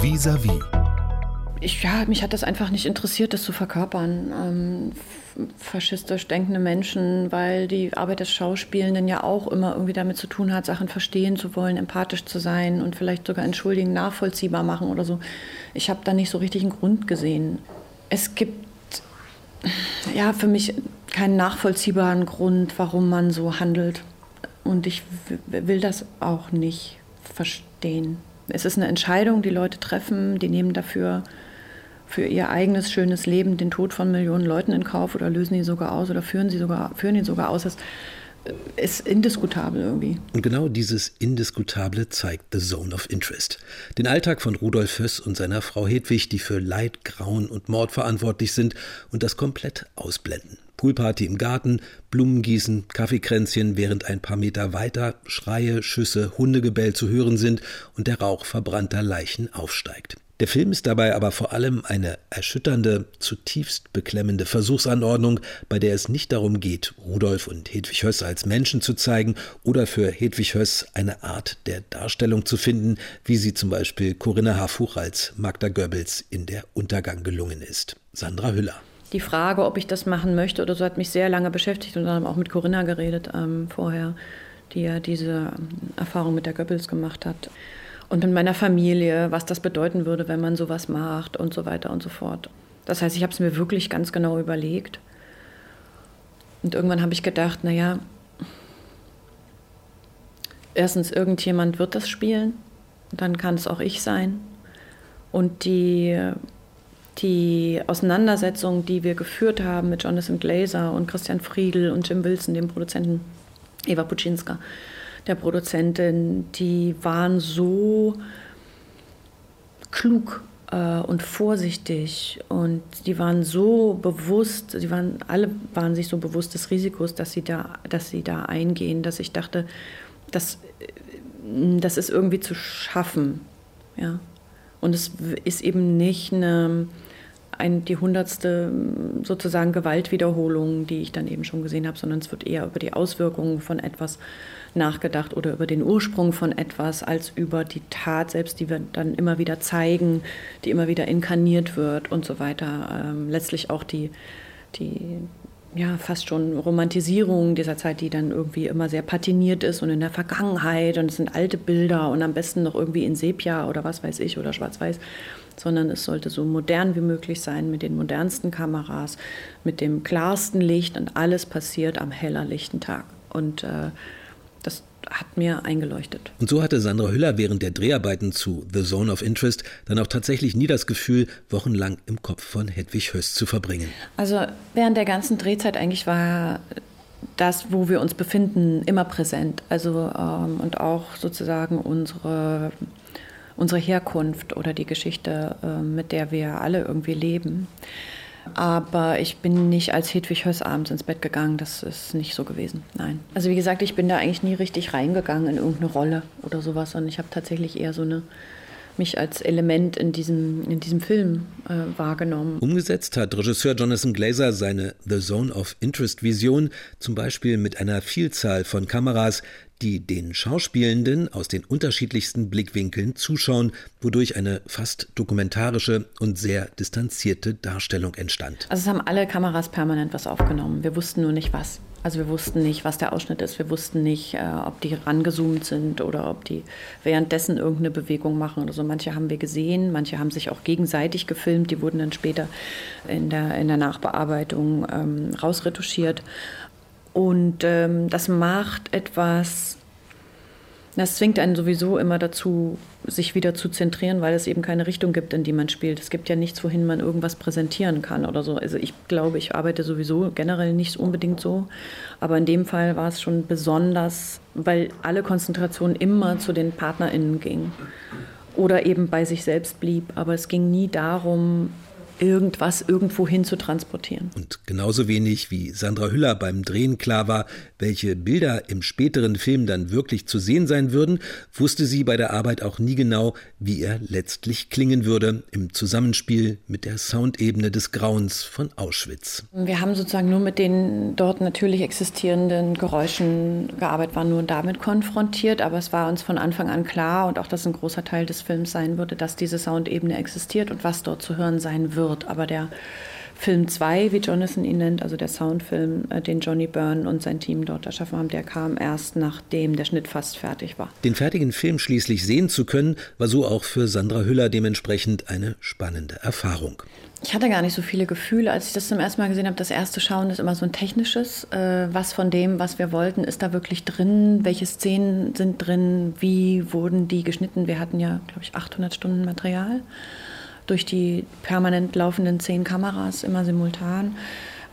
Vis-à-vis. Ich, ja, mich hat das einfach nicht interessiert, das zu verkörpern. Ähm, faschistisch denkende Menschen, weil die Arbeit des Schauspielenden ja auch immer irgendwie damit zu tun hat, Sachen verstehen zu wollen, empathisch zu sein und vielleicht sogar entschuldigen, nachvollziehbar machen oder so. Ich habe da nicht so richtig einen Grund gesehen. Es gibt ja für mich keinen nachvollziehbaren Grund, warum man so handelt. Und ich will das auch nicht verstehen. Es ist eine Entscheidung, die Leute treffen, die nehmen dafür für ihr eigenes schönes Leben den Tod von Millionen Leuten in Kauf oder lösen ihn sogar aus oder führen, sie sogar, führen ihn sogar aus. Das ist indiskutabel irgendwie. Und genau dieses Indiskutable zeigt The Zone of Interest. Den Alltag von Rudolf Höss und seiner Frau Hedwig, die für Leid, Grauen und Mord verantwortlich sind und das komplett ausblenden. Poolparty im Garten, Blumengießen, Kaffeekränzchen, während ein paar Meter weiter Schreie, Schüsse, Hundegebell zu hören sind und der Rauch verbrannter Leichen aufsteigt. Der Film ist dabei aber vor allem eine erschütternde, zutiefst beklemmende Versuchsanordnung, bei der es nicht darum geht, Rudolf und Hedwig Höss als Menschen zu zeigen oder für Hedwig Höss eine Art der Darstellung zu finden, wie sie zum Beispiel Corinna Harfuch als Magda Goebbels in der Untergang gelungen ist. Sandra Hüller. Die Frage, ob ich das machen möchte oder so, hat mich sehr lange beschäftigt und dann auch mit Corinna geredet ähm, vorher, die ja diese ähm, Erfahrung mit der Goebbels gemacht hat und in meiner Familie, was das bedeuten würde, wenn man sowas macht und so weiter und so fort. Das heißt, ich habe es mir wirklich ganz genau überlegt. Und irgendwann habe ich gedacht, naja, erstens, irgendjemand wird das spielen, dann kann es auch ich sein. Und die, die Auseinandersetzung, die wir geführt haben mit Jonathan Glazer und Christian Friedl und Jim Wilson, dem Produzenten Eva Puczynska, der Produzentin, die waren so klug äh, und vorsichtig und die waren so bewusst, die waren alle waren sich so bewusst des Risikos, dass sie da, dass sie da eingehen, dass ich dachte, das, das ist irgendwie zu schaffen, ja. Und es ist eben nicht eine, ein, die hundertste sozusagen Gewaltwiederholung, die ich dann eben schon gesehen habe, sondern es wird eher über die Auswirkungen von etwas nachgedacht oder über den Ursprung von etwas als über die Tat selbst, die wir dann immer wieder zeigen, die immer wieder inkarniert wird und so weiter. Ähm, letztlich auch die, die ja, fast schon Romantisierung dieser Zeit, die dann irgendwie immer sehr patiniert ist und in der Vergangenheit und es sind alte Bilder und am besten noch irgendwie in Sepia oder was weiß ich oder schwarz-weiß, sondern es sollte so modern wie möglich sein mit den modernsten Kameras, mit dem klarsten Licht und alles passiert am heller lichten Tag. Und äh, das hat mir eingeleuchtet. Und so hatte Sandra Hüller während der Dreharbeiten zu The Zone of Interest dann auch tatsächlich nie das Gefühl, wochenlang im Kopf von Hedwig Höst zu verbringen. Also während der ganzen Drehzeit eigentlich war das, wo wir uns befinden, immer präsent. Also ähm, und auch sozusagen unsere, unsere Herkunft oder die Geschichte, äh, mit der wir alle irgendwie leben. Aber ich bin nicht als Hedwig Höss abends ins Bett gegangen. Das ist nicht so gewesen. Nein. Also wie gesagt, ich bin da eigentlich nie richtig reingegangen in irgendeine Rolle oder sowas. Und ich habe tatsächlich eher so eine mich als Element in diesem, in diesem Film äh, wahrgenommen. Umgesetzt hat Regisseur Jonathan Glazer seine The Zone of Interest Vision zum Beispiel mit einer Vielzahl von Kameras, die den Schauspielenden aus den unterschiedlichsten Blickwinkeln zuschauen, wodurch eine fast dokumentarische und sehr distanzierte Darstellung entstand. Also es haben alle Kameras permanent was aufgenommen. Wir wussten nur nicht was. Also wir wussten nicht, was der Ausschnitt ist. Wir wussten nicht, äh, ob die rangezoomt sind oder ob die währenddessen irgendeine Bewegung machen oder so. Manche haben wir gesehen, manche haben sich auch gegenseitig gefilmt. Die wurden dann später in der, in der Nachbearbeitung ähm, rausretuschiert. Und ähm, das macht etwas, das zwingt einen sowieso immer dazu, sich wieder zu zentrieren, weil es eben keine Richtung gibt, in die man spielt. Es gibt ja nichts, wohin man irgendwas präsentieren kann oder so. Also ich glaube, ich arbeite sowieso generell nicht unbedingt so. Aber in dem Fall war es schon besonders, weil alle Konzentration immer zu den PartnerInnen ging. Oder eben bei sich selbst blieb. Aber es ging nie darum, irgendwas irgendwo hin zu transportieren. Und genauso wenig wie Sandra Hüller beim Drehen klar war, welche Bilder im späteren Film dann wirklich zu sehen sein würden, wusste sie bei der Arbeit auch nie genau, wie er letztlich klingen würde im Zusammenspiel mit der Soundebene des Grauens von Auschwitz. Wir haben sozusagen nur mit den dort natürlich existierenden Geräuschen gearbeitet, waren nur damit konfrontiert, aber es war uns von Anfang an klar und auch, dass ein großer Teil des Films sein würde, dass diese Soundebene existiert und was dort zu hören sein wird. Aber der Film 2, wie Jonathan ihn nennt, also der Soundfilm, äh, den Johnny Byrne und sein Team dort erschaffen haben, der kam erst nachdem der Schnitt fast fertig war. Den fertigen Film schließlich sehen zu können, war so auch für Sandra Hüller dementsprechend eine spannende Erfahrung. Ich hatte gar nicht so viele Gefühle, als ich das zum ersten Mal gesehen habe. Das erste Schauen ist immer so ein technisches. Äh, was von dem, was wir wollten, ist da wirklich drin? Welche Szenen sind drin? Wie wurden die geschnitten? Wir hatten ja, glaube ich, 800 Stunden Material durch die permanent laufenden zehn Kameras immer simultan.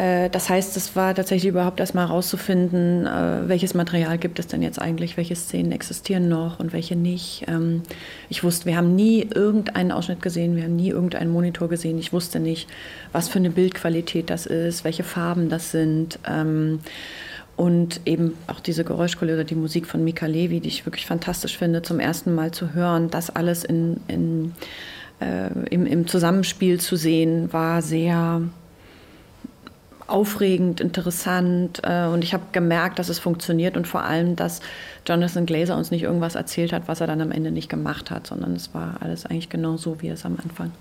Äh, das heißt, es war tatsächlich überhaupt erstmal herauszufinden, äh, welches Material gibt es denn jetzt eigentlich, welche Szenen existieren noch und welche nicht. Ähm, ich wusste, wir haben nie irgendeinen Ausschnitt gesehen, wir haben nie irgendeinen Monitor gesehen. Ich wusste nicht, was für eine Bildqualität das ist, welche Farben das sind. Ähm, und eben auch diese Geräuschkulisse die Musik von Mika Levi, die ich wirklich fantastisch finde, zum ersten Mal zu hören, das alles in, in äh, im, im Zusammenspiel zu sehen, war sehr aufregend, interessant äh, und ich habe gemerkt, dass es funktioniert und vor allem, dass Jonathan Glazer uns nicht irgendwas erzählt hat, was er dann am Ende nicht gemacht hat, sondern es war alles eigentlich genau so, wie es am Anfang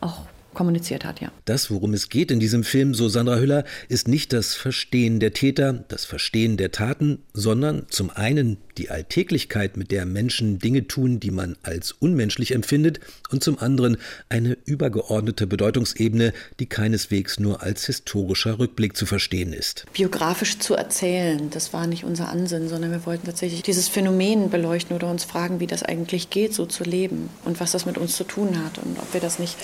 auch kommuniziert hat, ja. Das, worum es geht in diesem Film, so Sandra Hüller, ist nicht das Verstehen der Täter, das Verstehen der Taten, sondern zum einen die Alltäglichkeit, mit der Menschen Dinge tun, die man als unmenschlich empfindet, und zum anderen eine übergeordnete Bedeutungsebene, die keineswegs nur als historischer Rückblick zu verstehen ist. Biografisch zu erzählen, das war nicht unser Ansinn, sondern wir wollten tatsächlich dieses Phänomen beleuchten oder uns fragen, wie das eigentlich geht, so zu leben und was das mit uns zu tun hat und ob wir das nicht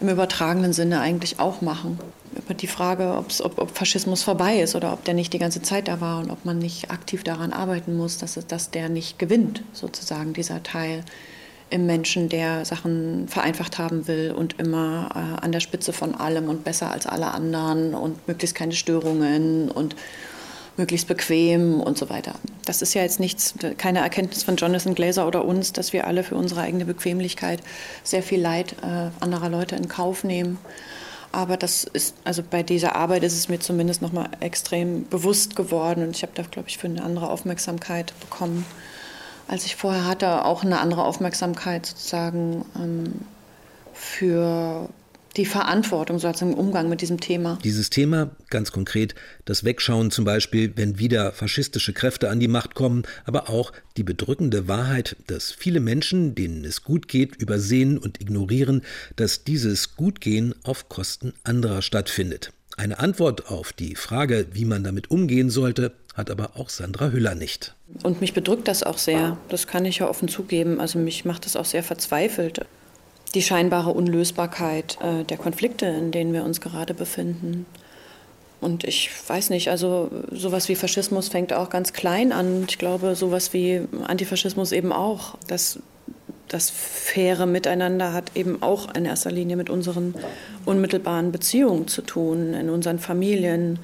im übertragenen Sinne eigentlich auch machen. Über die Frage, ob, ob Faschismus vorbei ist oder ob der nicht die ganze Zeit da war und ob man nicht aktiv daran arbeiten muss, dass, dass der nicht gewinnt, sozusagen dieser Teil im Menschen, der Sachen vereinfacht haben will und immer äh, an der Spitze von allem und besser als alle anderen und möglichst keine Störungen und möglichst bequem und so weiter. Das ist ja jetzt nichts, keine Erkenntnis von Jonathan Glazer oder uns, dass wir alle für unsere eigene Bequemlichkeit sehr viel Leid äh, anderer Leute in Kauf nehmen. Aber das ist, also bei dieser Arbeit ist es mir zumindest nochmal extrem bewusst geworden und ich habe da, glaube ich, für eine andere Aufmerksamkeit bekommen, als ich vorher hatte. Auch eine andere Aufmerksamkeit sozusagen ähm, für die Verantwortung sozusagen im Umgang mit diesem Thema. Dieses Thema, ganz konkret, das Wegschauen zum Beispiel, wenn wieder faschistische Kräfte an die Macht kommen, aber auch die bedrückende Wahrheit, dass viele Menschen, denen es gut geht, übersehen und ignorieren, dass dieses Gutgehen auf Kosten anderer stattfindet. Eine Antwort auf die Frage, wie man damit umgehen sollte, hat aber auch Sandra Hüller nicht. Und mich bedrückt das auch sehr. Das kann ich ja offen zugeben. Also mich macht das auch sehr verzweifelt die scheinbare Unlösbarkeit äh, der Konflikte, in denen wir uns gerade befinden. Und ich weiß nicht, also sowas wie Faschismus fängt auch ganz klein an. Ich glaube, sowas wie Antifaschismus eben auch. Das, das faire Miteinander hat eben auch in erster Linie mit unseren unmittelbaren Beziehungen zu tun, in unseren Familien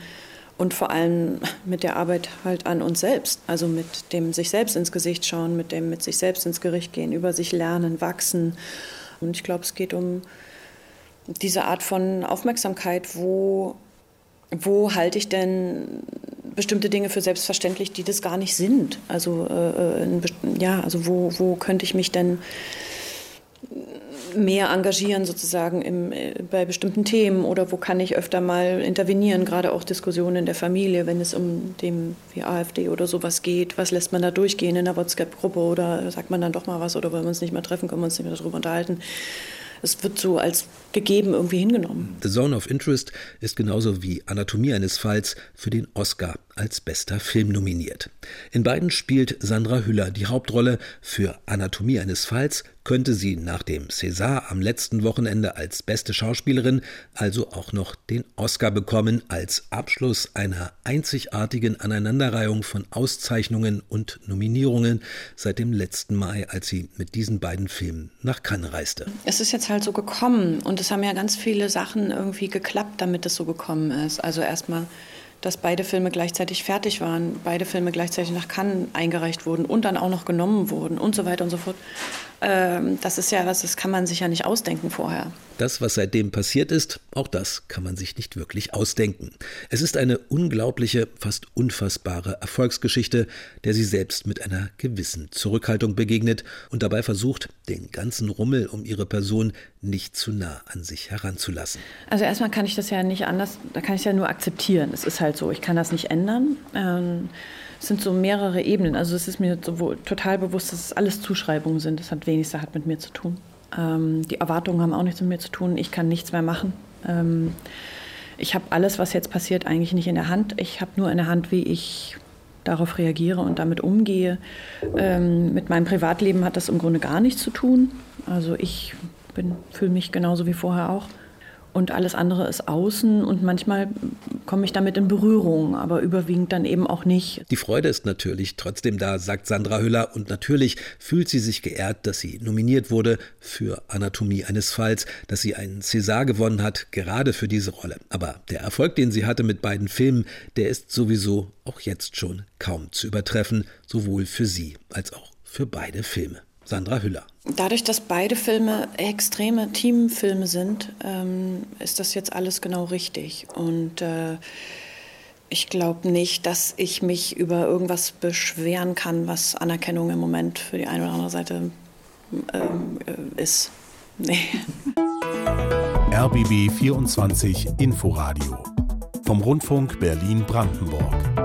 und vor allem mit der Arbeit halt an uns selbst. Also mit dem sich selbst ins Gesicht schauen, mit dem mit sich selbst ins Gericht gehen, über sich lernen, wachsen und ich glaube, es geht um diese Art von Aufmerksamkeit, wo, wo halte ich denn bestimmte Dinge für selbstverständlich, die das gar nicht sind. Also äh, äh ja, also wo, wo könnte ich mich denn mehr engagieren sozusagen im, äh, bei bestimmten Themen oder wo kann ich öfter mal intervenieren, gerade auch Diskussionen in der Familie, wenn es um dem wie AfD oder sowas geht. Was lässt man da durchgehen in der WhatsApp-Gruppe oder sagt man dann doch mal was oder wollen wir uns nicht mehr treffen, können wir uns nicht mehr darüber unterhalten es wird so als gegeben irgendwie hingenommen. The Zone of Interest ist genauso wie Anatomie eines Falls für den Oscar als bester Film nominiert. In beiden spielt Sandra Hüller die Hauptrolle. Für Anatomie eines Falls könnte sie nach dem César am letzten Wochenende als beste Schauspielerin also auch noch den Oscar bekommen als Abschluss einer einzigartigen Aneinanderreihung von Auszeichnungen und Nominierungen seit dem letzten Mai, als sie mit diesen beiden Filmen nach Cannes reiste. Es ist jetzt halt so gekommen und es haben ja ganz viele Sachen irgendwie geklappt, damit es so gekommen ist. Also erstmal dass beide Filme gleichzeitig fertig waren, beide Filme gleichzeitig nach Cannes eingereicht wurden und dann auch noch genommen wurden und so weiter und so fort. Ähm, das ist ja was, das kann man sich ja nicht ausdenken vorher. Das, was seitdem passiert ist, auch das kann man sich nicht wirklich ausdenken. Es ist eine unglaubliche, fast unfassbare Erfolgsgeschichte, der sie selbst mit einer gewissen Zurückhaltung begegnet und dabei versucht, den ganzen Rummel um ihre Person nicht zu nah an sich heranzulassen. Also erstmal kann ich das ja nicht anders, da kann ich es ja nur akzeptieren. Es ist halt so, ich kann das nicht ändern. Ähm, es sind so mehrere Ebenen. Also es ist mir so total bewusst, dass es alles Zuschreibungen sind. Das hat wenig hat mit mir zu tun. Ähm, die Erwartungen haben auch nichts mit mir zu tun. Ich kann nichts mehr machen. Ähm, ich habe alles, was jetzt passiert, eigentlich nicht in der Hand. Ich habe nur in der Hand, wie ich darauf reagiere und damit umgehe. Ähm, mit meinem Privatleben hat das im Grunde gar nichts zu tun. Also ich fühle mich genauso wie vorher auch und alles andere ist außen und manchmal komme ich damit in Berührung, aber überwiegend dann eben auch nicht. Die Freude ist natürlich trotzdem da, sagt Sandra Hüller und natürlich fühlt sie sich geehrt, dass sie nominiert wurde für Anatomie eines Falls, dass sie einen César gewonnen hat, gerade für diese Rolle. Aber der Erfolg, den sie hatte mit beiden Filmen, der ist sowieso auch jetzt schon kaum zu übertreffen, sowohl für sie als auch für beide Filme. Sandra Hüller. Dadurch, dass beide Filme extreme Teamfilme sind, ähm, ist das jetzt alles genau richtig. Und äh, ich glaube nicht, dass ich mich über irgendwas beschweren kann, was Anerkennung im Moment für die eine oder andere Seite ähm, äh, ist. Nee. RBB 24 Inforadio vom Rundfunk Berlin-Brandenburg.